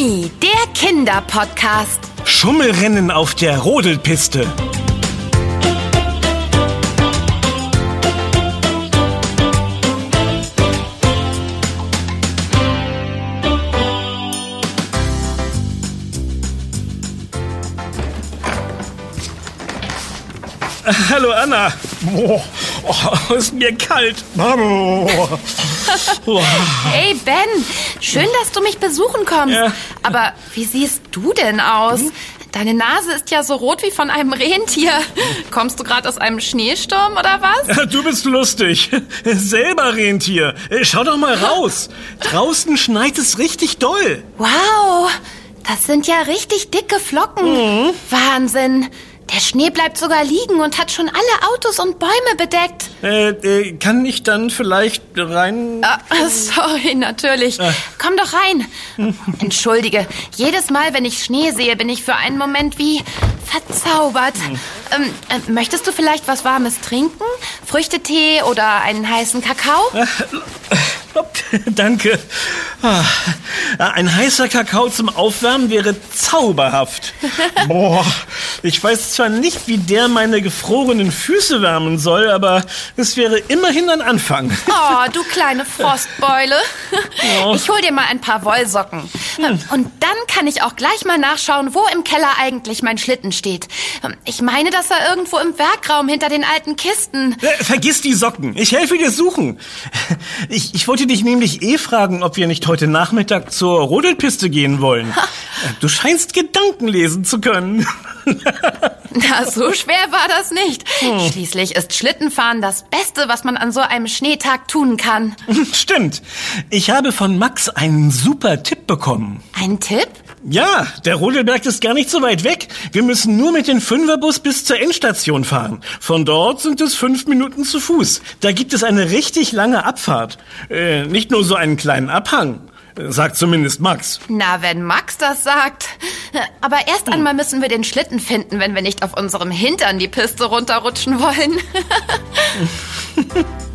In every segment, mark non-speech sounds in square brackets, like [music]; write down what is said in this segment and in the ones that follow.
Mimi, der Kinderpodcast. Schummelrennen auf der Rodelpiste. Hallo Anna. Oh, oh, ist mir kalt. Oh. Hey Ben, schön, dass du mich besuchen kommst. Ja. Aber wie siehst du denn aus? Deine Nase ist ja so rot wie von einem Rentier. Kommst du gerade aus einem Schneesturm oder was? Du bist lustig. Selber Rentier. Schau doch mal raus. Draußen schneit es richtig doll. Wow, das sind ja richtig dicke Flocken. Wahnsinn. Der Schnee bleibt sogar liegen und hat schon alle Autos und Bäume bedeckt. Äh, äh, kann ich dann vielleicht rein? Ah, sorry, natürlich. Komm doch rein. [laughs] Entschuldige, jedes Mal, wenn ich Schnee sehe, bin ich für einen Moment wie verzaubert. Ähm, äh, möchtest du vielleicht was Warmes trinken? Früchtetee oder einen heißen Kakao? [laughs] Danke. Ah, Ein heißer Kakao zum Aufwärmen wäre zauberhaft. [laughs] Boah, ich weiß zwar nicht, wie der meine gefrorenen Füße wärmen soll, aber es wäre immerhin ein Anfang. [laughs] Oh, du kleine Frostbeule. Ich hol dir mal ein paar Wollsocken. Und dann kann ich auch gleich mal nachschauen, wo im Keller eigentlich mein Schlitten steht. Ich meine, dass er irgendwo im Werkraum hinter den alten Kisten. Äh, Vergiss die Socken. Ich helfe dir suchen. Ich, ich wollte dich nämlich eh fragen, ob wir nicht heute Nachmittag zur Rodelpiste gehen wollen. Du scheinst Gedanken lesen zu können. [laughs] Na, so schwer war das nicht. Schließlich ist Schlittenfahren das Beste, was man an so einem Schneetag tun kann. [laughs] Stimmt. Ich habe von Max einen super Tipp bekommen. Ein Tipp? Ja, der Rodelberg ist gar nicht so weit weg. Wir müssen nur mit dem Fünferbus bis zur Endstation fahren. Von dort sind es fünf Minuten zu Fuß. Da gibt es eine richtig lange Abfahrt. Äh, nicht nur so einen kleinen Abhang, äh, sagt zumindest Max. Na, wenn Max das sagt. Aber erst einmal müssen wir den Schlitten finden, wenn wir nicht auf unserem Hintern die Piste runterrutschen wollen. [laughs]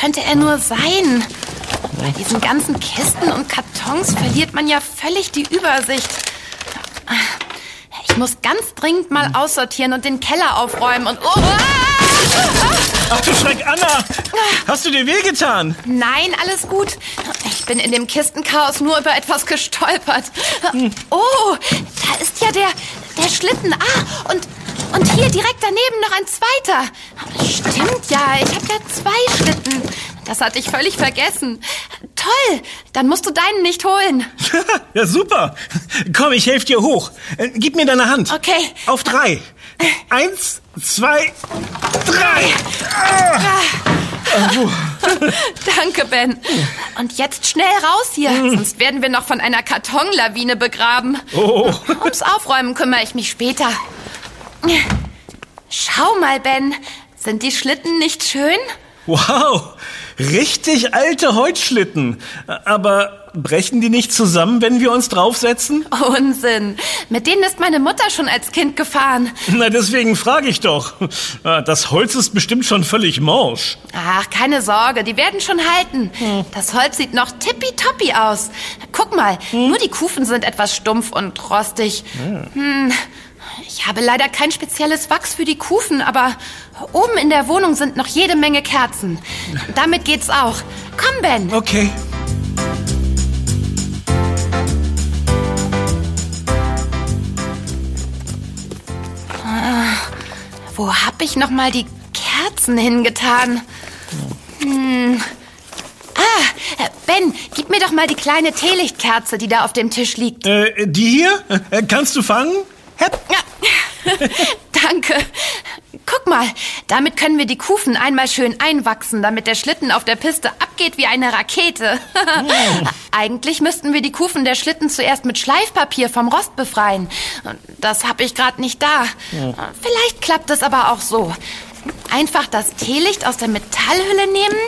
könnte er nur sein? Bei diesen ganzen Kisten und Kartons verliert man ja völlig die Übersicht. Ich muss ganz dringend mal aussortieren und den Keller aufräumen und... Oh, ah! Ach du Schreck, Anna! Hast du dir wehgetan? Nein, alles gut. Ich bin in dem Kistenchaos nur über etwas gestolpert. Oh, da ist ja der, der Schlitten. Ah, und, und hier direkt daneben noch ein zweiter. Stimmt ja, ich habe ja zwei Schlitten. Das hatte ich völlig vergessen. Toll, dann musst du deinen nicht holen. [laughs] ja, super. Komm, ich helfe dir hoch. Äh, Gib mir deine Hand. Okay. Auf drei. Eins, zwei, drei. [laughs] Danke, Ben. Und jetzt schnell raus hier, sonst werden wir noch von einer Kartonlawine begraben. Oh. Ums Aufräumen kümmere ich mich später. Schau mal, Ben. Sind die Schlitten nicht schön? Wow, richtig alte Holzschlitten. Aber brechen die nicht zusammen, wenn wir uns draufsetzen? Unsinn. Mit denen ist meine Mutter schon als Kind gefahren. Na, deswegen frage ich doch. Ah, Das Holz ist bestimmt schon völlig morsch. Ach, keine Sorge, die werden schon halten. Das Holz sieht noch tippitoppi aus. Guck mal, nur die Kufen sind etwas stumpf und rostig. Hm, ich habe leider kein spezielles Wachs für die Kufen, aber oben in der Wohnung sind noch jede Menge Kerzen. Damit geht's auch. Komm, Ben. Okay. Wo hab ich noch mal die Kerzen hingetan? Hm. Ah, Ben, gib mir doch mal die kleine Teelichtkerze, die da auf dem Tisch liegt. Äh, die hier? Äh, kannst du fangen? Hepp. Ja. [laughs] Danke. Guck mal, damit können wir die Kufen einmal schön einwachsen, damit der Schlitten auf der Piste abgeht wie eine Rakete. [laughs] Eigentlich müssten wir die Kufen der Schlitten zuerst mit Schleifpapier vom Rost befreien. Das habe ich gerade nicht da. Vielleicht klappt es aber auch so. Einfach das Teelicht aus der Metallhülle nehmen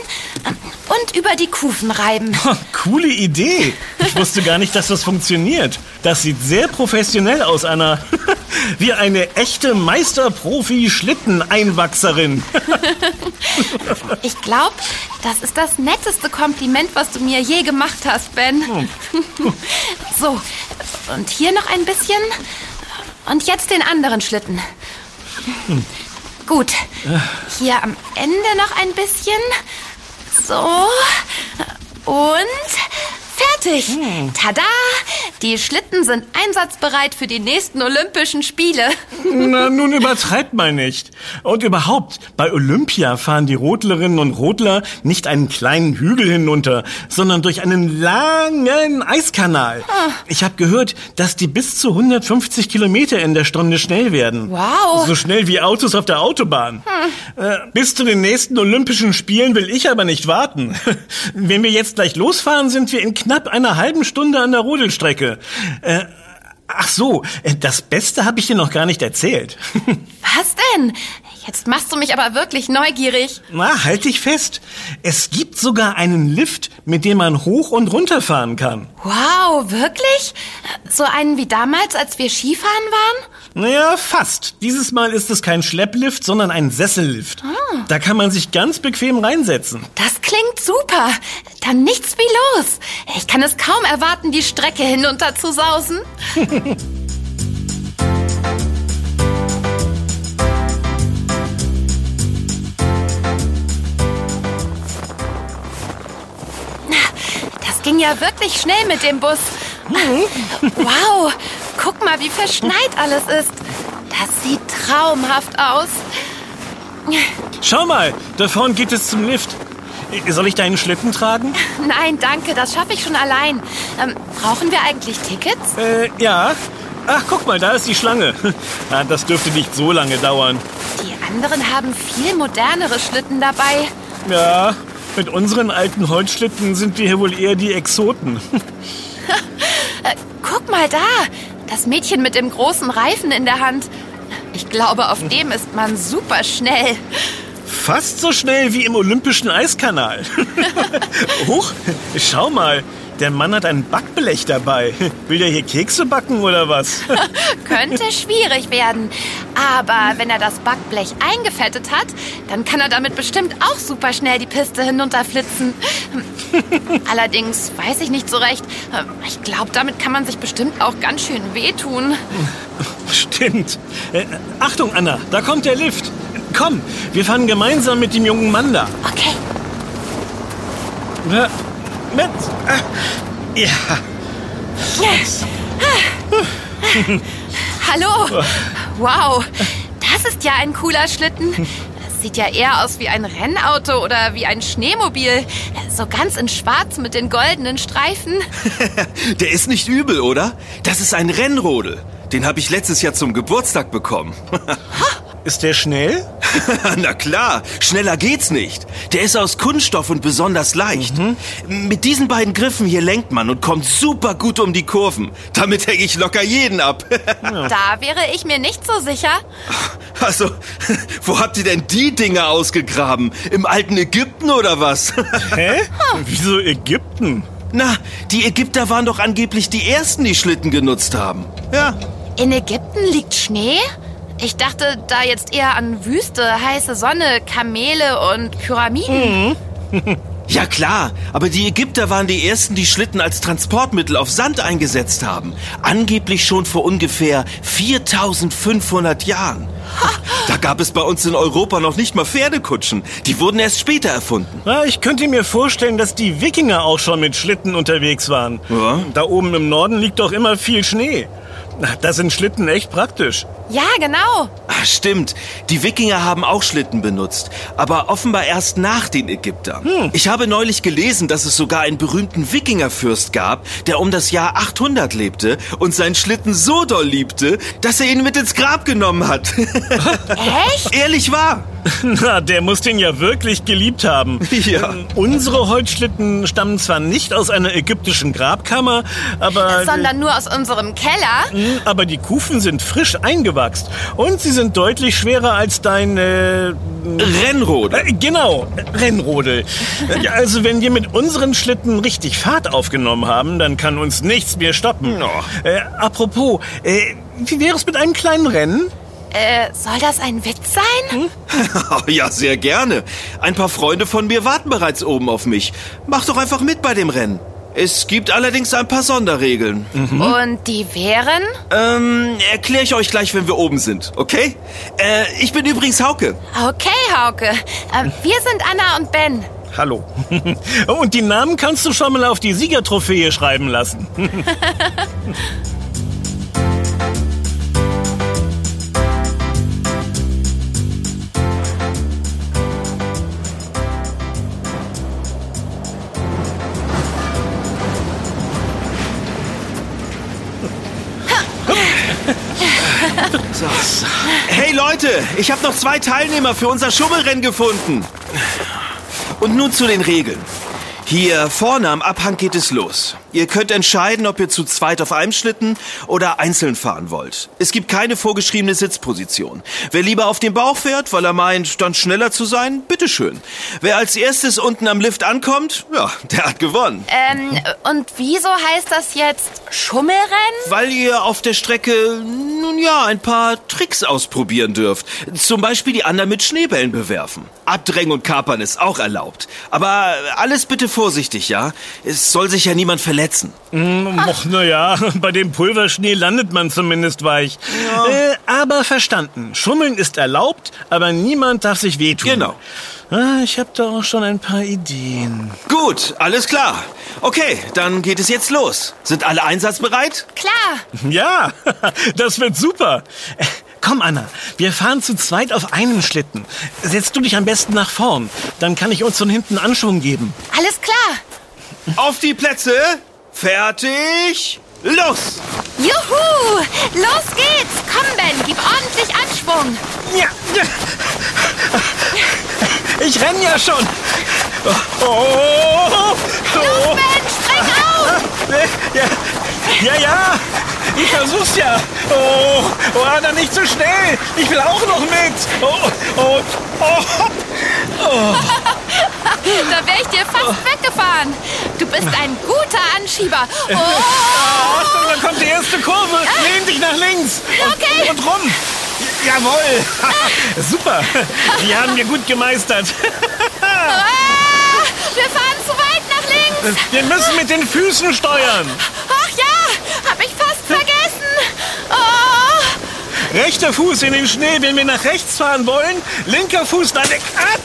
und über die Kufen reiben. [laughs] Coole Idee. Ich wusste gar nicht, dass das funktioniert. Das sieht sehr professionell aus, Anna. [laughs] Wie eine echte Meisterprofi-Schlitteneinwachserin. [laughs] Ich glaube, das ist das netteste Kompliment, was du mir je gemacht hast, Ben. So, und hier noch ein bisschen. Und jetzt den anderen Schlitten. Gut. Hier am Ende noch ein bisschen. So. Und fertig. Tada! Die Schlitten sind einsatzbereit für die nächsten Olympischen Spiele. Na, nun übertreibt mal nicht. Und überhaupt, bei Olympia fahren die Rodlerinnen und Rodler nicht einen kleinen Hügel hinunter, sondern durch einen langen Eiskanal. Ich habe gehört, dass die bis zu 150 Kilometer in der Stunde schnell werden. Wow. So schnell wie Autos auf der Autobahn. Äh, bis zu den nächsten Olympischen Spielen will ich aber nicht warten. [laughs] Wenn wir jetzt gleich losfahren, sind wir in knapp einer halben Stunde an der Rodelstrecke. Äh, ach so, äh, das Beste habe ich dir noch gar nicht erzählt. [laughs] Was denn? Jetzt machst du mich aber wirklich neugierig. Na, halt dich fest. Es gibt sogar einen Lift, mit dem man hoch und runter fahren kann. Wow, wirklich? So einen wie damals, als wir Skifahren waren? Naja, fast. Dieses Mal ist es kein Schlepplift, sondern ein Sessellift. Da kann man sich ganz bequem reinsetzen. Das klingt super. Dann nichts wie los. Ich kann es kaum erwarten, die Strecke hinunter zu sausen. [laughs] ja wirklich schnell mit dem Bus. Wow, guck mal, wie verschneit alles ist. Das sieht traumhaft aus. Schau mal, da vorne geht es zum Lift. Soll ich deinen Schlitten tragen? Nein, danke, das schaffe ich schon allein. Ähm, brauchen wir eigentlich Tickets? Äh, ja. Ach, guck mal, da ist die Schlange. [laughs] Das dürfte nicht so lange dauern. Die anderen haben viel modernere Schlitten dabei. Ja, mit unseren alten Holzschlitten sind wir hier wohl eher die Exoten. [laughs] Äh, guck mal da, das Mädchen mit dem großen Reifen in der Hand. Ich glaube, auf dem ist man super schnell. Fast so schnell wie im olympischen Eiskanal. [laughs] Huch, schau mal. Der Mann hat ein Backblech dabei. [laughs] Will der hier Kekse backen oder was? [laughs] [laughs] Könnte schwierig werden. Aber wenn er das Backblech eingefettet hat, dann kann er damit bestimmt auch super schnell die Piste hinunterflitzen. Allerdings weiß ich nicht so recht. Ich glaube, damit kann man sich bestimmt auch ganz schön wehtun. Stimmt. Äh, Achtung, Anna, da kommt der Lift. Komm, wir fahren gemeinsam mit dem jungen Mann da. Okay, Ja, Mit. Ja. hallo. Wow, das ist ja ein cooler Schlitten. Das sieht ja eher aus wie ein Rennauto oder wie ein Schneemobil. So ganz in schwarz mit den goldenen Streifen. [laughs] Der ist nicht übel, oder? Das ist ein Rennrodel. Den habe ich letztes Jahr zum Geburtstag bekommen. [laughs] Ist der schnell? [laughs] Na klar, schneller geht's nicht. Der ist aus Kunststoff und besonders leicht. Mit diesen beiden Griffen hier lenkt man und kommt super gut um die Kurven. Damit hänge ich locker jeden ab. [laughs] Da wäre ich mir nicht so sicher. Also, [laughs] wo habt ihr denn die Dinger ausgegraben? Im alten Ägypten oder was? Hä? Wieso Ägypten? Na, die Ägypter waren doch angeblich die Ersten, die Schlitten genutzt haben. Ja, In Ägypten liegt Schnee? Ich dachte da jetzt eher an Wüste, heiße Sonne, Kamele und Pyramiden. [laughs] Ja klar, aber die Ägypter waren die ersten, die Schlitten als Transportmittel auf Sand eingesetzt haben. Angeblich schon vor ungefähr 4500 Jahren. [laughs] Da gab es bei uns in Europa noch nicht mal Pferdekutschen. Die wurden erst später erfunden. Na, ich könnte mir vorstellen, dass die Wikinger auch schon mit Schlitten unterwegs waren. Ja. Da oben im Norden liegt doch immer viel Schnee. Na, Da sind Schlitten echt praktisch. Ja, genau. Ah, stimmt, die Wikinger haben auch Schlitten benutzt, aber offenbar erst nach den Ägyptern. Ich habe neulich gelesen, dass es sogar einen berühmten Wikingerfürst gab, der um das Jahr 800 lebte und seinen Schlitten so doll liebte, dass er ihn mit ins Grab genommen hat. [laughs] Echt? Ehrlich wahr. [laughs] Na, der muss den ja wirklich geliebt haben. [laughs] Ja. Ähm, Unsere Holzschlitten stammen zwar nicht aus einer ägyptischen Grabkammer, aber... Sondern nur aus unserem Keller. Hm, Aber die Kufen sind frisch eingewachst und sie sind deutlich schwerer als dein... Äh, Rennrode. äh, genau, Rennrodel. Ja, Also wenn wir mit unseren Schlitten richtig Fahrt aufgenommen haben, dann kann uns nichts mehr stoppen. Ja. Äh, apropos, äh, wie wäre es mit einem kleinen Rennen? Äh, soll das ein Witz sein? [laughs] ja, sehr gerne. Ein paar Freunde von mir warten bereits oben auf mich. Mach doch einfach mit bei dem Rennen. Es gibt allerdings ein paar Sonderregeln. Und die wären? Ähm, erkläre ich euch gleich, wenn wir oben sind, okay? Äh, ich bin übrigens Hauke. Okay, Hauke. Äh, wir sind Anna und Ben. Hallo. [laughs] Und die Namen kannst du schon mal auf die Siegertrophäe schreiben lassen. [laughs] Leute, ich habe noch zwei Teilnehmer für unser Schummelrennen gefunden. Und nun zu den Regeln. Hier vorne am Abhang geht es los. Ihr könnt entscheiden, ob ihr zu zweit auf einem Schlitten oder einzeln fahren wollt. Es gibt keine vorgeschriebene Sitzposition. Wer lieber auf dem Bauch fährt, weil er meint, dann schneller zu sein, bitteschön. Wer als erstes unten am Lift ankommt, ja, der hat gewonnen. Ähm, und wieso heißt das jetzt Schummelrennen? Weil ihr auf der Strecke, nun ja, ein paar Tricks ausprobieren dürft. Zum Beispiel die anderen mit Schneebällen bewerfen. Abdrängen und kapern ist auch erlaubt. Aber alles bitte vorsichtig, ja? Es soll sich ja niemand verletzen. Och, naja, [laughs] bei dem Pulverschnee landet man zumindest weich. Äh, aber verstanden. Schummeln ist erlaubt, aber niemand darf sich wehtun. Genau. Ah, ich habe da auch schon ein paar Ideen. Gut, alles klar. Okay, dann geht es jetzt los. Sind alle einsatzbereit? Klar. Ja, [laughs] das wird super. Äh, Komm, Anna, wir fahren zu zweit auf einen Schlitten. Setz du dich am besten nach vorn. Dann kann ich uns von hinten Anschwung geben. Alles klar. Auf die Plätze. Fertig. Los! Juhu! Los geht's! Komm, Ben, gib ordentlich Anschwung. Ja, ja. Ich renn ja schon. Oh, oh, Los, oh. Ben, spring auf! Ja, ja, ja. Ich versuch's ja. Oh, oh, Anna, nicht zu schnell. Ich will auch noch mit. Oh, oh, oh. [laughs] Da wäre ich dir fast weggefahren. Du bist ein guter Anschieber. [laughs] Oh, Achtung, da kommt die erste Kurve. Lehn dich nach links. Und, Okay. Und rum. Jawohl. [laughs] Super. Die haben wir gut gemeistert. ah, wir fahren zu weit nach links. Wir müssen mit den Füßen steuern. Ach ja, hab ich fast vergessen. Oh, Rechter Fuß in den Schnee, wenn wir nach rechts fahren wollen. Linker Fuß nach links. Ah.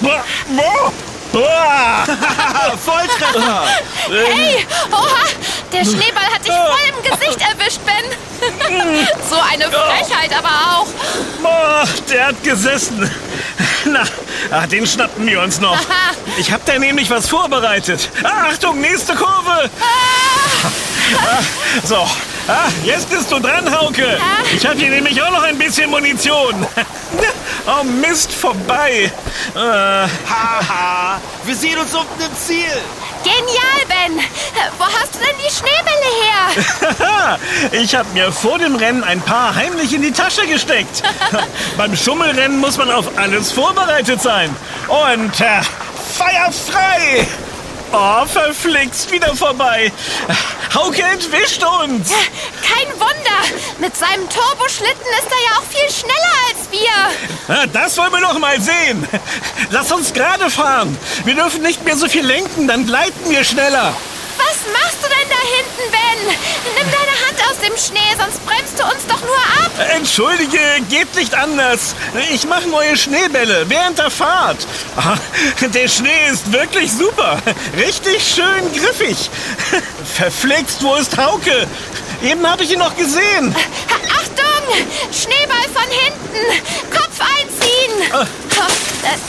Boah. Boah. [laughs] Volltreffer! hey, oha, der Schneeball hat dich voll im Gesicht erwischt, Ben. [laughs] so eine Frechheit aber auch. Boah, der hat gesessen. Na, ah, den schnappen wir uns noch. Ich hab da nämlich was vorbereitet. Ah, Achtung, nächste Kurve. Ah, so, ah, jetzt bist du dran, Hauke. Ich habe hier nämlich auch noch ein bisschen Munition. [laughs] Oh Mist, vorbei. Äh, Haha, wir sehen uns unten im Ziel. Genial, Ben. Wo hast du denn die Schneebälle her? [laughs] Ich habe mir vor dem Rennen ein paar heimlich in die Tasche gesteckt. [laughs] Beim Schummelrennen muss man auf alles vorbereitet sein. Und äh, Feier frei! Oh, verflixt, wieder vorbei. Hauke entwischt uns. Kein Wunder. Mit seinem Turboschlitten ist er ja auch viel schneller als wir. Das wollen wir noch mal sehen. Lass uns gerade fahren. Wir dürfen nicht mehr so viel lenken, dann gleiten wir schneller. Was machst du denn hinten, Ben? Nimm deine Hand aus dem Schnee, sonst bremst du uns doch nur ab. Entschuldige, geht nicht anders. Ich mache neue Schneebälle während der Fahrt. Ah, Der Schnee ist wirklich super. Richtig schön griffig. Verflixt, wo ist Hauke? Eben habe ich ihn noch gesehen. Achtung! Schneeball von hinten! Kopf einziehen!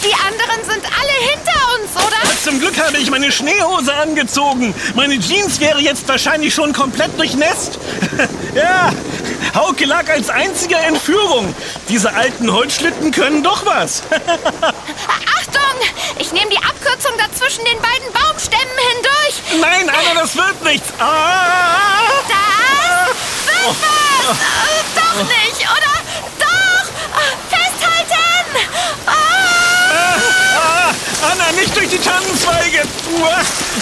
Die anderen sind alle hinter uns, oder? Zum Glück habe ich meine Schneehose angezogen. Meine Jeans wäre jetzt wahrscheinlich schon komplett durchnässt. [laughs] Ja, Hauke lag als einziger in Führung. Diese alten Holzschlitten können doch was. [laughs] Achtung! Ich nehme die Abkürzung dazwischen den beiden Baumstämmen hindurch. Nein, Anna, das wird nichts. Ah! Das wird was! Äh, Doch nicht, oder? Doch! Äh, Festhalten! Ah! Nicht durch die Tannenzweige.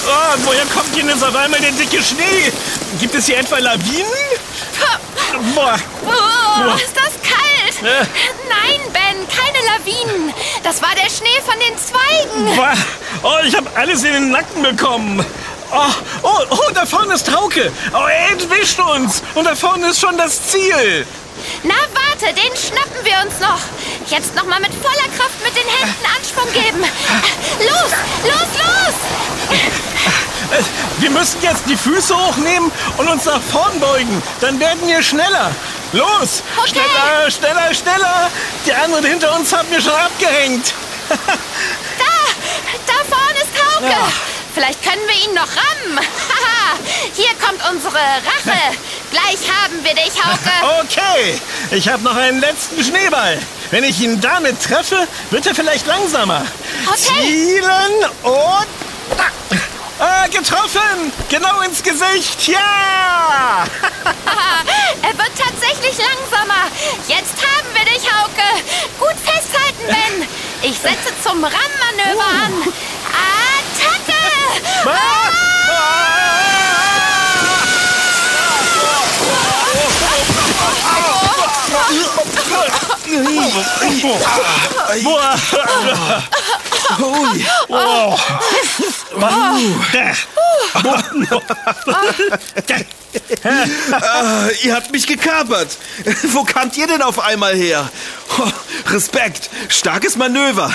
Ah, woher kommt denn jetzt auf einmal der dicke Schnee? Gibt es hier etwa Lawinen? Boah. Oh, ist das kalt! Äh. Nein, Ben, keine Lawinen. Das war der Schnee von den Zweigen. Boah. Oh, ich habe alles in den Nacken bekommen. Oh, oh, oh, da vorne ist Hauke. Oh, er entwischt uns. Und da vorne ist schon das Ziel. Na, warte, den schnappen wir uns noch. Jetzt noch mal mit voller Kraft mit den Händen Anschwung geben. Los, los, los! Wir müssen jetzt die Füße hochnehmen und uns nach vorn beugen. Dann werden wir schneller. Los! Okay. Schneller, schneller, schneller! Die anderen hinter uns haben wir schon abgehängt. [laughs] Da, da vorne ist Hauke. Ja. Vielleicht können wir ihn noch rammen. Haha, Hier kommt unsere Rache. Gleich haben wir dich, Hauke. [laughs] Okay, ich habe noch einen letzten Schneeball. Wenn ich ihn damit treffe, wird er vielleicht langsamer. Okay. Zielen und... Ah, getroffen! Genau ins Gesicht! Ja! [laughs] Er wird tatsächlich langsamer. Jetzt haben wir dich, Hauke. Gut festhalten, Ben. Ich setze zum Rammmanöver an. Attacke! Ah! Boah. Hui. Oh. Ah, ihr habt mich gekapert. Wo kamt ihr denn auf einmal her? Oh, Respekt. Starkes Manöver.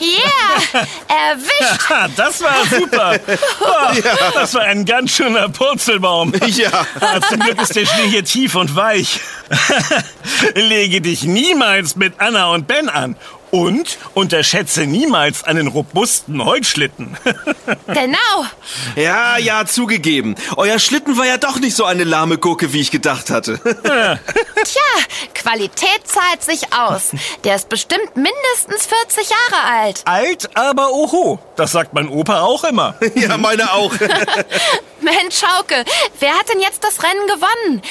Yeah, erwischt. [laughs] Das war super. [laughs] Oh, Das war ein ganz schöner Purzelbaum. Ja. Ah, Zum Glück ist der Schnee hier tief und weich. [laughs] Lege dich niemals mit Anna und Ben an. Und unterschätze niemals einen robusten Holzschlitten. [laughs] Genau. Ja, ja, zugegeben. Euer Schlitten war ja doch nicht so eine lahme Gurke, wie ich gedacht hatte. [laughs] Tja, Qualität zahlt sich aus. Der ist bestimmt mindestens 40 Jahre alt. Alt, aber oho. Das sagt mein Opa auch immer. [laughs] ja, meine auch. Mensch, Schauke, wer hat denn jetzt das Rennen gewonnen?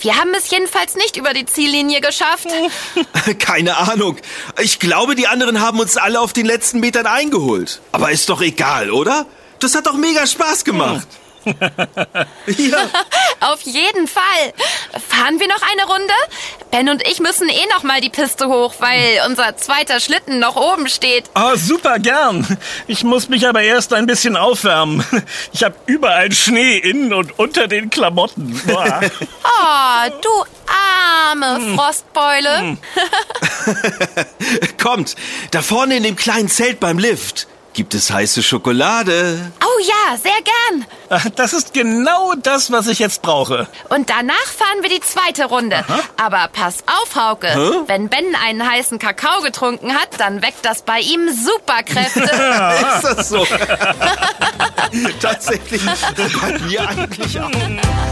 Wir haben es jedenfalls nicht über die Ziellinie geschafft. [laughs] Keine Ahnung. Ich glaube, die anderen haben uns alle auf den letzten Metern eingeholt. Aber ist doch egal, oder? Das hat doch mega Spaß gemacht. Ja. [laughs] Auf jeden Fall. Fahren wir noch eine Runde? Ben und ich müssen eh noch mal die Piste hoch, weil unser zweiter Schlitten noch oben steht. Oh, super gern. Ich muss mich aber erst ein bisschen aufwärmen. Ich habe überall Schnee innen und unter den Klamotten. Boah. [laughs] Oh, du arme Frostbeule. [laughs] Kommt, da vorne in dem kleinen Zelt beim Lift gibt es heiße Schokolade. Oh ja, sehr gern. Das ist genau das, was ich jetzt brauche. Und danach fahren wir die zweite Runde. Aber pass auf, Hauke. Hä? Wenn Ben einen heißen Kakao getrunken hat, dann weckt das bei ihm Superkräfte. [laughs] Ist das so? [laughs] Tatsächlich bei mir eigentlich auch. [laughs]